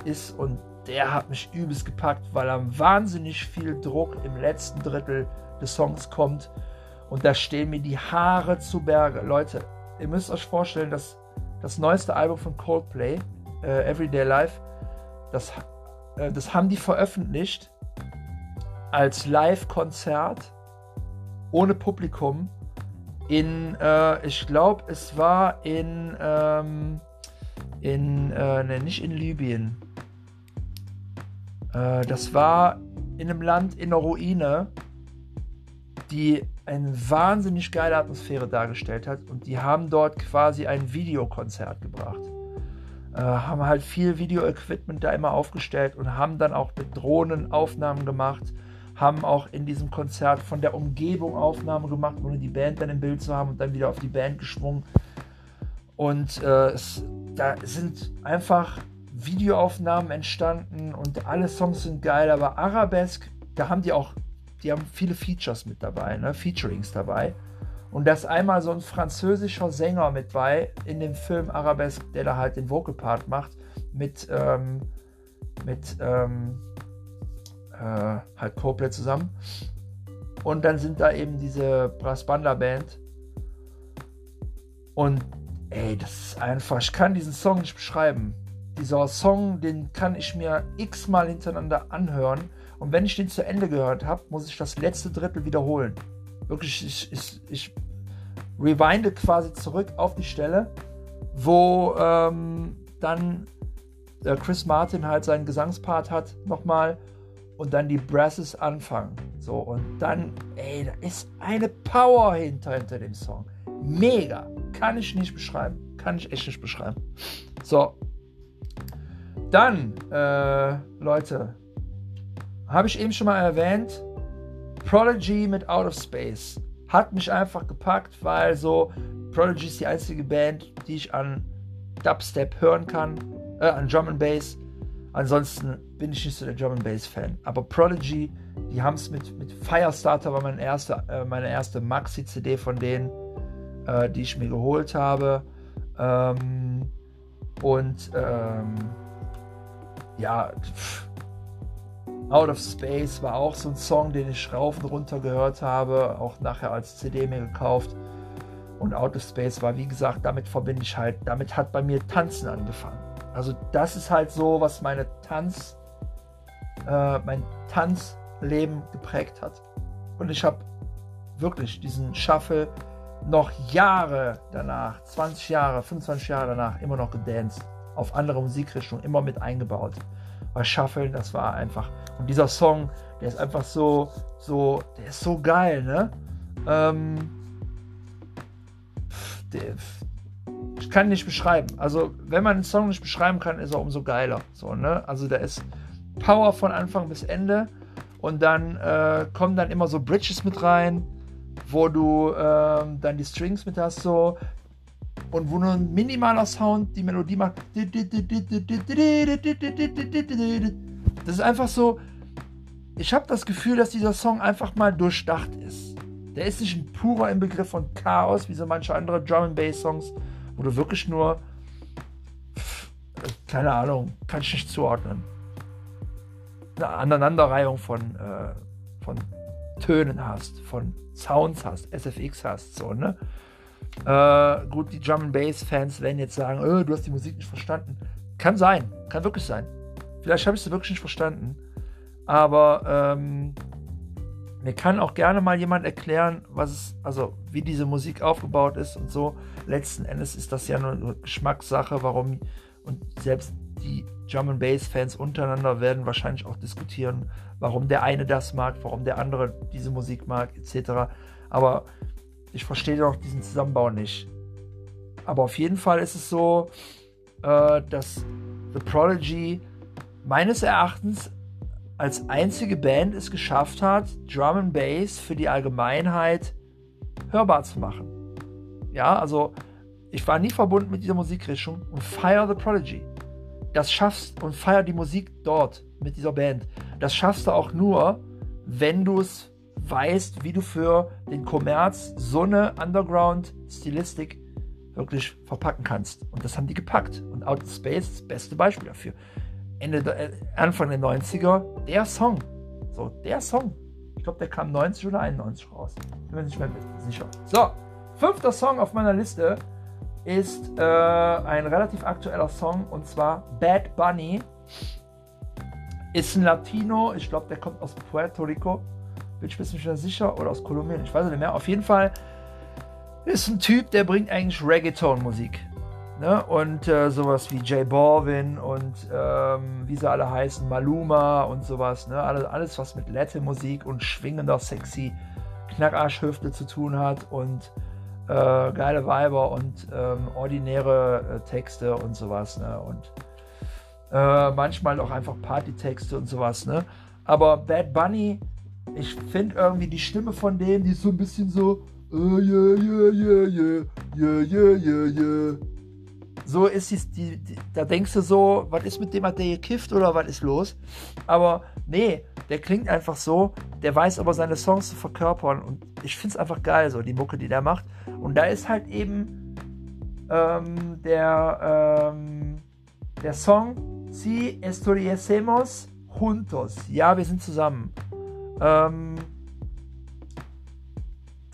ist und der hat mich übelst gepackt, weil er wahnsinnig viel Druck im letzten Drittel des Songs kommt und da stehen mir die Haare zu Berge. Leute, ihr müsst euch vorstellen, dass das neueste Album von Coldplay, äh, Everyday Life, das äh, das haben die veröffentlicht als Live-Konzert ohne Publikum in, äh, ich glaube, es war in, ähm, in, äh, ne, nicht in Libyen. Äh, das war in einem Land in einer Ruine, die eine wahnsinnig geile Atmosphäre dargestellt hat und die haben dort quasi ein Videokonzert gebracht. Äh, haben halt viel Video-Equipment da immer aufgestellt und haben dann auch mit Drohnen Aufnahmen gemacht, haben auch in diesem Konzert von der Umgebung Aufnahmen gemacht, ohne die Band dann im Bild zu haben und dann wieder auf die Band geschwungen. Und äh, es, da sind einfach Videoaufnahmen entstanden und alle Songs sind geil, aber Arabesque, da haben die auch, die haben viele Features mit dabei, ne? Featurings dabei. Und da ist einmal so ein französischer Sänger mit bei in dem Film Arabesque, der da halt den Vocal Part macht, mit, ähm, mit ähm, äh, halt Coldplay zusammen. Und dann sind da eben diese Brass Banda Band. Und ey, das ist einfach, ich kann diesen Song nicht beschreiben. Dieser Song, den kann ich mir x-mal hintereinander anhören. Und wenn ich den zu Ende gehört habe, muss ich das letzte Drittel wiederholen. Wirklich, ich, ich, ich rewinde quasi zurück auf die Stelle, wo ähm, dann äh, Chris Martin halt seinen Gesangspart hat nochmal und dann die Brasses anfangen. So, und dann, ey, da ist eine Power hinter, hinter dem Song. Mega. Kann ich nicht beschreiben. Kann ich echt nicht beschreiben. So. Dann, äh, Leute, habe ich eben schon mal erwähnt, Prodigy mit Out of Space hat mich einfach gepackt, weil so Prodigy ist die einzige Band, die ich an Dubstep hören kann, äh, an Drum and Bass. Ansonsten bin ich nicht so der Drum and Bass Fan. Aber Prodigy, die haben es mit, mit Firestarter war meine erste, äh, meine erste Maxi-CD von denen. äh, die ich mir geholt habe. Ähm, und ähm, ja, pff, Out of Space war auch so ein Song, den ich rauf und runter gehört habe, auch nachher als CD mir gekauft. Und Out of Space war, wie gesagt, damit verbinde ich halt, damit hat bei mir Tanzen angefangen. Also das ist halt so, was meine Tanz, äh, mein Tanzleben geprägt hat. Und ich habe wirklich diesen Shuffle noch Jahre danach, 20 Jahre, 25 Jahre danach, immer noch gedanced. Auf andere Musikrichtungen, immer mit eingebaut. Shuffle, das war einfach. Und dieser Song, der ist einfach so, so, der ist so geil, ne? Ähm, der, ich kann nicht beschreiben. Also, wenn man einen Song nicht beschreiben kann, ist er umso geiler. So, ne? Also, da ist Power von Anfang bis Ende. Und dann äh, kommen dann immer so Bridges mit rein, wo du äh, dann die Strings mit hast, so. Und wo nur ein minimaler Sound die Melodie macht. Das ist einfach so. Ich habe das Gefühl, dass dieser Song einfach mal durchdacht ist. Der ist nicht ein purer Inbegriff von Chaos, wie so manche andere Drum and Bass Songs, wo du wirklich nur, keine Ahnung, kann ich nicht zuordnen. Eine Aneinanderreihung von, äh, von Tönen hast, von Sounds hast, SFX hast, so, ne? Äh, gut, die Drum Bass Fans werden jetzt sagen, oh, du hast die Musik nicht verstanden. Kann sein, kann wirklich sein. Vielleicht habe ich sie wirklich nicht verstanden. Aber ähm, mir kann auch gerne mal jemand erklären, was es, also wie diese Musik aufgebaut ist und so. Letzten Endes ist das ja nur Geschmackssache, warum und selbst die Drum Bass Fans untereinander werden wahrscheinlich auch diskutieren, warum der eine das mag, warum der andere diese Musik mag, etc. Aber ich verstehe doch diesen Zusammenbau nicht. Aber auf jeden Fall ist es so, äh, dass The Prodigy meines Erachtens als einzige Band es geschafft hat, Drum and Bass für die Allgemeinheit hörbar zu machen. Ja, also ich war nie verbunden mit dieser Musikrichtung und Fire the Prodigy. Das schaffst und feier die Musik dort mit dieser Band. Das schaffst du auch nur, wenn du es weißt, wie du für den Kommerz so eine Underground-Stilistik wirklich verpacken kannst. Und das haben die gepackt. Und Out of Space ist das beste Beispiel dafür. Ende, äh, Anfang der 90er, der Song. So, der Song. Ich glaube, der kam 90 oder 91 raus. Bin mir nicht mehr sicher. So, fünfter Song auf meiner Liste ist äh, ein relativ aktueller Song und zwar Bad Bunny. Ist ein Latino, ich glaube, der kommt aus Puerto Rico. Bin ich mir sicher. Oder aus Kolumbien, ich weiß nicht mehr. Auf jeden Fall ist ein Typ, der bringt eigentlich Reggaeton-Musik. Ne? Und äh, sowas wie J Balvin und ähm, wie sie alle heißen, Maluma und sowas. Ne? Alles, alles, was mit Latin-Musik und schwingender, sexy Knackarschhüfte zu tun hat und äh, geile Weiber und ähm, ordinäre äh, Texte und sowas. Ne? Und äh, manchmal auch einfach Partytexte und sowas. Ne? Aber Bad Bunny, ich finde irgendwie die Stimme von dem, die ist so ein bisschen so. Uh, yeah, yeah, yeah, so ist es, die, die, da denkst du so, was ist mit dem, hat der gekifft oder was ist los? Aber nee, der klingt einfach so, der weiß aber seine Songs zu verkörpern und ich find's einfach geil, so die Mucke, die der macht. Und da ist halt eben ähm, der, ähm, der Song Si estuviésemos juntos, ja, wir sind zusammen. Ähm,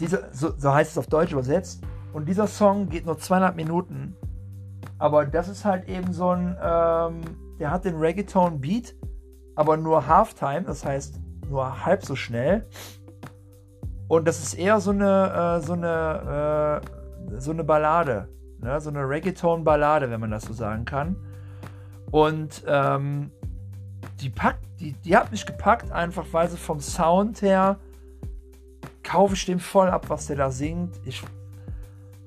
diese, so, so heißt es auf Deutsch übersetzt. Und dieser Song geht nur zweieinhalb Minuten aber das ist halt eben so ein, ähm, der hat den Reggaeton-Beat, aber nur Halftime, das heißt nur halb so schnell. Und das ist eher so eine, äh, so eine, äh, so eine Ballade, ne? so eine Reggaeton-Ballade, wenn man das so sagen kann. Und ähm, die packt, die, die hat mich gepackt, einfach weil sie vom Sound her kaufe ich dem voll ab, was der da singt. Ich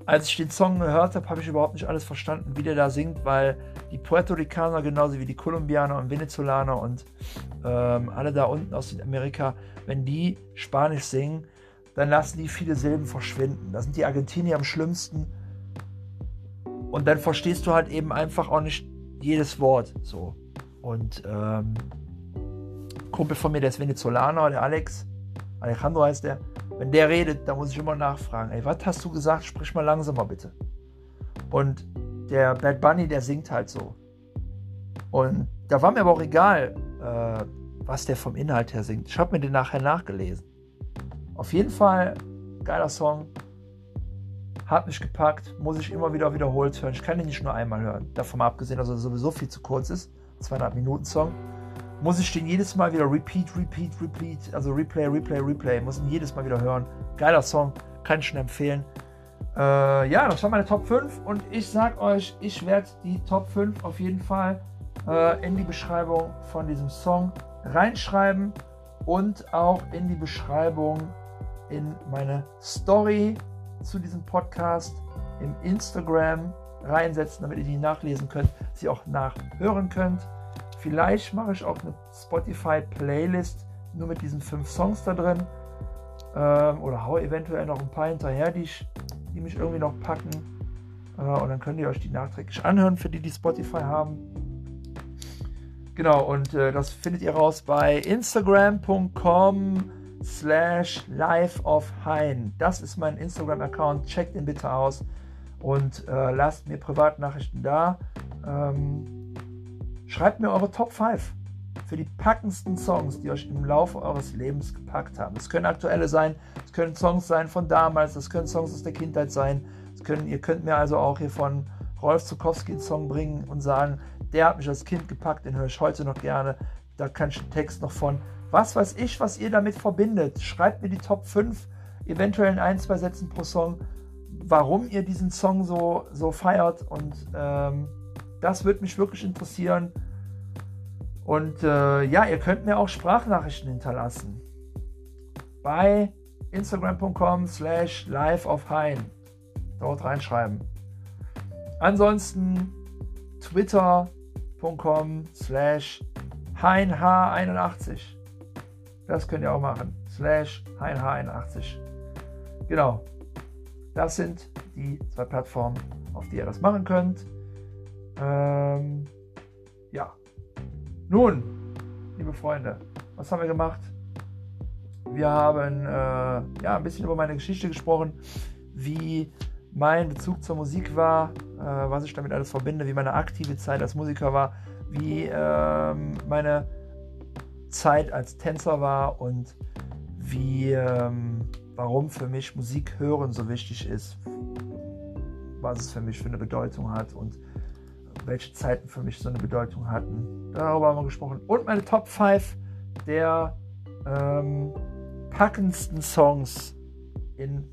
als ich den Song gehört habe, habe ich überhaupt nicht alles verstanden, wie der da singt, weil die Puerto Ricaner genauso wie die Kolumbianer und Venezolaner und ähm, alle da unten aus Südamerika, wenn die Spanisch singen, dann lassen die viele Silben verschwinden. Da sind die Argentinier am schlimmsten. Und dann verstehst du halt eben einfach auch nicht jedes Wort. So. Und ähm, Kumpel von mir, der ist Venezolaner, der Alex, Alejandro heißt der, Wenn der redet, da muss ich immer nachfragen, ey, was hast du gesagt? Sprich mal langsamer bitte. Und der Bad Bunny, der singt halt so. Und da war mir aber auch egal, äh, was der vom Inhalt her singt. Ich habe mir den nachher nachgelesen. Auf jeden Fall geiler Song. Hat mich gepackt, muss ich immer wieder wiederholt hören. Ich kann ihn nicht nur einmal hören. Davon abgesehen, dass er sowieso viel zu kurz ist. Zweieinhalb Minuten Song. Muss ich den jedes Mal wieder repeat, repeat, repeat. Also Replay, Replay, Replay. Muss ihn jedes Mal wieder hören. Geiler Song. Kann ich schon empfehlen. Äh, ja, das war meine Top 5 und ich sag euch, ich werde die Top 5 auf jeden Fall äh, in die Beschreibung von diesem Song reinschreiben und auch in die Beschreibung in meine Story zu diesem Podcast im Instagram reinsetzen, damit ihr die nachlesen könnt, sie auch nachhören könnt. Vielleicht mache ich auch eine Spotify-Playlist nur mit diesen fünf Songs da drin. Ähm, oder hau eventuell noch ein paar hinterher, die, ich, die mich irgendwie noch packen. Äh, und dann könnt ihr euch die nachträglich anhören, für die, die Spotify haben. Genau, und äh, das findet ihr raus bei instagram.com slash life of Hein. Das ist mein Instagram-Account. Checkt ihn bitte aus und äh, lasst mir Privatnachrichten da. Ähm, schreibt mir eure Top 5 für die packendsten Songs, die euch im Laufe eures Lebens gepackt haben. Es können aktuelle sein, es können Songs sein von damals, es können Songs aus der Kindheit sein. Können, ihr könnt mir also auch hier von Rolf Zukowski einen Song bringen und sagen, der hat mich als Kind gepackt, den höre ich heute noch gerne. Da kann ich einen Text noch von. Was weiß ich, was ihr damit verbindet. Schreibt mir die Top 5, eventuell in ein, zwei Sätzen pro Song, warum ihr diesen Song so, so feiert. Und ähm, das würde mich wirklich interessieren. Und äh, ja, ihr könnt mir auch Sprachnachrichten hinterlassen. Bei instagram.com slash live of Hein. Dort reinschreiben. Ansonsten twitter.com slash heinh81. Das könnt ihr auch machen. Slash heinh81. Genau. Das sind die zwei Plattformen, auf die ihr das machen könnt. Ähm, ja. Nun, liebe Freunde, was haben wir gemacht? Wir haben äh, ja, ein bisschen über meine Geschichte gesprochen, wie mein Bezug zur Musik war, äh, was ich damit alles verbinde, wie meine aktive Zeit als Musiker war, wie ähm, meine Zeit als Tänzer war und wie, ähm, warum für mich Musik hören so wichtig ist, was es für mich für eine Bedeutung hat und welche Zeiten für mich so eine Bedeutung hatten. Darüber haben wir gesprochen. Und meine Top 5 der ähm, packendsten Songs in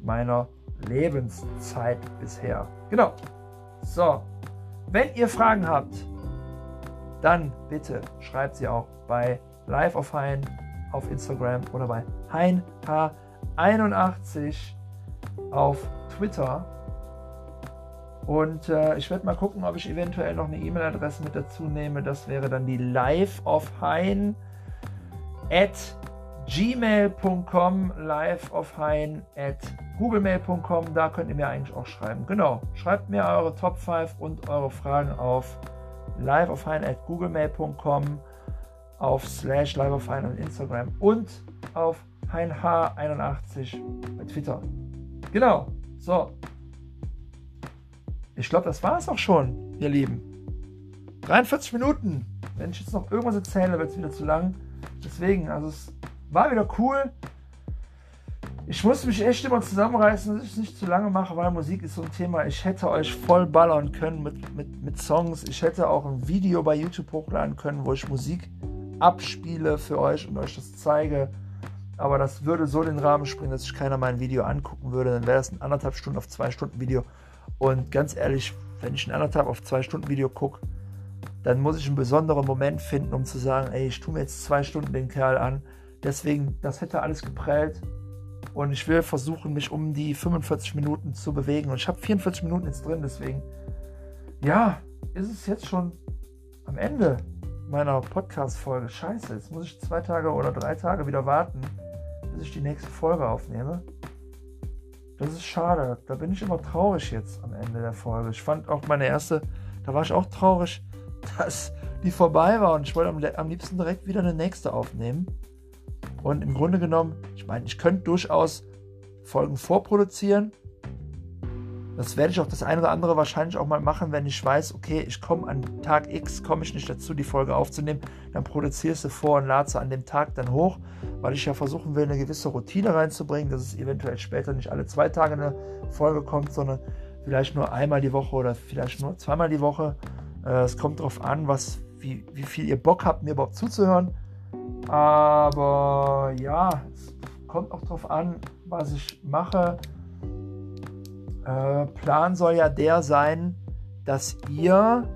meiner Lebenszeit bisher. Genau. So, wenn ihr Fragen habt, dann bitte schreibt sie auch bei Live of Hein auf Instagram oder bei HeinH81 auf Twitter. Und äh, ich werde mal gucken, ob ich eventuell noch eine E-Mail-Adresse mit dazu nehme. Das wäre dann die live of Hein at gmail.com, liveofhain at googlemail.com, da könnt ihr mir eigentlich auch schreiben. Genau, schreibt mir eure Top 5 und eure Fragen auf liveofhain at googlemail.com, auf slash liveofhain on Instagram und auf heinh81 bei Twitter. Genau, so. Ich glaube, das war es auch schon, ihr Lieben. 43 Minuten. Wenn ich jetzt noch irgendwas erzähle, wird es wieder zu lang. Deswegen, also es war wieder cool. Ich musste mich echt immer zusammenreißen, dass ich es nicht zu lange mache, weil Musik ist so ein Thema. Ich hätte euch voll ballern können mit, mit, mit Songs. Ich hätte auch ein Video bei YouTube hochladen können, wo ich Musik abspiele für euch und euch das zeige. Aber das würde so den Rahmen springen, dass sich keiner mein Video angucken würde. Dann wäre es ein anderthalb Stunden auf zwei Stunden Video. Und ganz ehrlich, wenn ich ein anderthalb auf zwei Stunden Video gucke, dann muss ich einen besonderen Moment finden, um zu sagen, ey, ich tue mir jetzt zwei Stunden den Kerl an Deswegen, das hätte alles geprellt. Und ich will versuchen, mich um die 45 Minuten zu bewegen. Und ich habe 44 Minuten jetzt drin, deswegen, ja, ist es jetzt schon am Ende meiner Podcast-Folge. Scheiße, jetzt muss ich zwei Tage oder drei Tage wieder warten, bis ich die nächste Folge aufnehme. Das ist schade. Da bin ich immer traurig jetzt am Ende der Folge. Ich fand auch meine erste, da war ich auch traurig, dass die vorbei war und ich wollte am, liebsten direkt wieder eine nächste aufnehmen. Und im Grunde genommen, ich meine, ich könnte durchaus Folgen vorproduzieren. Das werde ich auch das eine oder andere wahrscheinlich auch mal machen, wenn ich weiß, okay, ich komme an Tag X, komme ich nicht dazu, die Folge aufzunehmen, dann produzierst du vor und lade sie an dem Tag dann hoch, weil ich ja versuchen will, eine gewisse Routine reinzubringen, dass es eventuell später nicht alle zwei Tage eine Folge kommt, sondern vielleicht nur einmal die Woche oder vielleicht nur zweimal die Woche. Äh, es kommt darauf an, was, wie, wie viel ihr Bock habt, mir überhaupt zuzuhören. Aber ja, es kommt auch darauf an, was ich mache. Äh, Plan soll ja der sein, dass ihr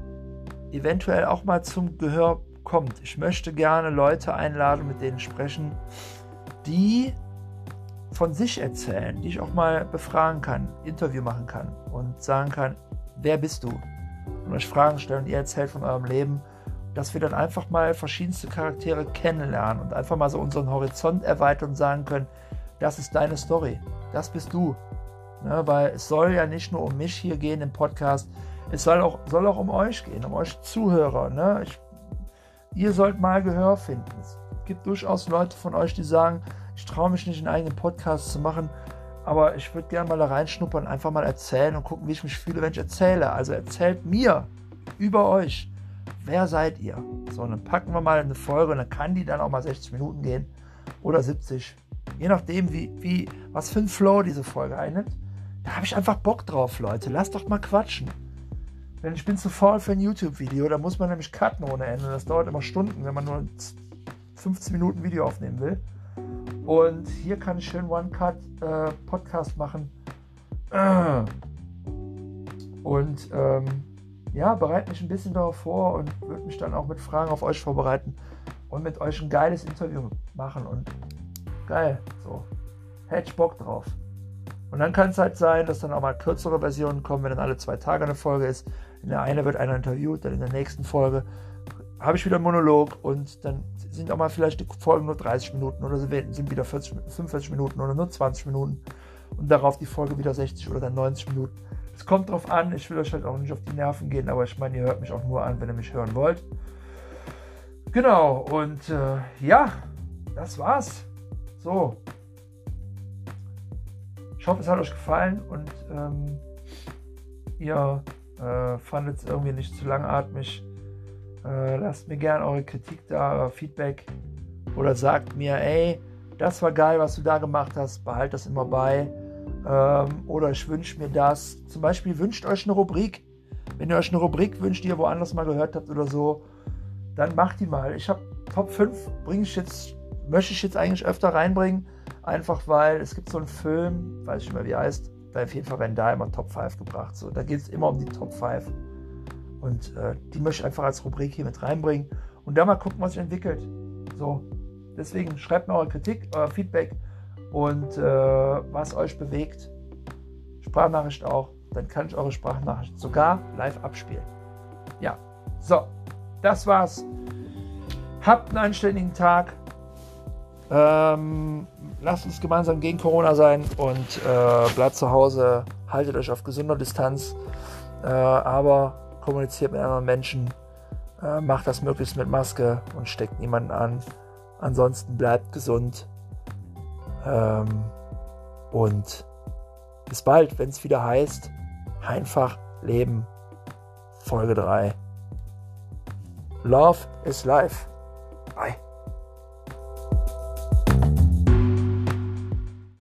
eventuell auch mal zum Gehör kommt. Ich möchte gerne Leute einladen, mit denen sprechen, die von sich erzählen, die ich auch mal befragen kann, Interview machen kann und sagen kann, wer bist du? Und euch Fragen stellen und ihr erzählt von eurem Leben, dass wir dann einfach mal verschiedenste Charaktere kennenlernen und einfach mal so unseren Horizont erweitern und sagen können, das ist deine Story, das bist du. Ne, weil es soll ja nicht nur um mich hier gehen im Podcast, es soll auch, soll auch um euch gehen, um euch Zuhörer. Ne? Ich, ihr sollt mal Gehör finden. Es gibt durchaus Leute von euch, die sagen, ich traue mich nicht, einen eigenen Podcast zu machen, aber ich würde gerne mal da reinschnuppern, einfach mal erzählen und gucken, wie ich mich fühle, wenn ich erzähle. Also erzählt mir über euch. Wer seid ihr? So, dann packen wir mal eine Folge und dann kann die dann auch mal 60 Minuten gehen oder 70. Je nachdem, wie, wie, was für ein Flow diese Folge einnimmt. Da habe ich einfach Bock drauf, Leute. Lasst doch mal quatschen. Denn ich bin zu faul für ein YouTube-Video. Da muss man nämlich cutten ohne Ende. Das dauert immer Stunden, wenn man nur 15 Minuten Video aufnehmen will. Und hier kann ich schön One-Cut-Podcast äh, machen. Und ähm, ja, bereite mich ein bisschen darauf vor und würde mich dann auch mit Fragen auf euch vorbereiten und mit euch ein geiles Interview machen. Und geil, so. Hätte ich Bock drauf. Und dann kann es halt sein, dass dann auch mal kürzere Versionen kommen, wenn dann alle zwei Tage eine Folge ist. In der einen wird einer interviewt, dann in der nächsten Folge habe ich wieder einen Monolog und dann sind auch mal vielleicht die Folgen nur 30 Minuten oder sind wieder 40, 45 Minuten oder nur 20 Minuten und darauf die Folge wieder 60 oder dann 90 Minuten. Es kommt drauf an, ich will euch halt auch nicht auf die Nerven gehen, aber ich meine, ihr hört mich auch nur an, wenn ihr mich hören wollt. Genau, und äh, ja, das war's. So. Ich hoffe, es hat euch gefallen und ähm, ihr äh, fandet es irgendwie nicht zu langatmig. Äh, lasst mir gerne eure Kritik da, euer Feedback oder sagt mir, ey, das war geil, was du da gemacht hast, behalt das immer bei. Ähm, oder ich wünsche mir das. Zum Beispiel wünscht euch eine Rubrik. Wenn ihr euch eine Rubrik wünscht, die ihr woanders mal gehört habt oder so, dann macht die mal. Ich habe Top 5, bringe ich jetzt, möchte ich jetzt eigentlich öfter reinbringen. Einfach weil es gibt so einen Film, weiß ich nicht mehr wie er heißt, da auf jeden Fall werden da immer Top 5 gebracht. So, da geht es immer um die Top 5. Und äh, die möchte ich einfach als Rubrik hier mit reinbringen und da mal gucken, was sich entwickelt. So, deswegen schreibt mir eure Kritik, euer Feedback und äh, was euch bewegt. Sprachnachricht auch. Dann kann ich eure Sprachnachricht sogar live abspielen. Ja, so, das war's. Habt einen anständigen Tag. Ähm, lasst uns gemeinsam gegen Corona sein und äh, bleibt zu Hause. Haltet euch auf gesunder Distanz. Äh, aber kommuniziert mit anderen Menschen, äh, macht das möglichst mit Maske und steckt niemanden an. Ansonsten bleibt gesund. Ähm, und bis bald, wenn es wieder heißt, einfach leben. Folge 3. Love is life.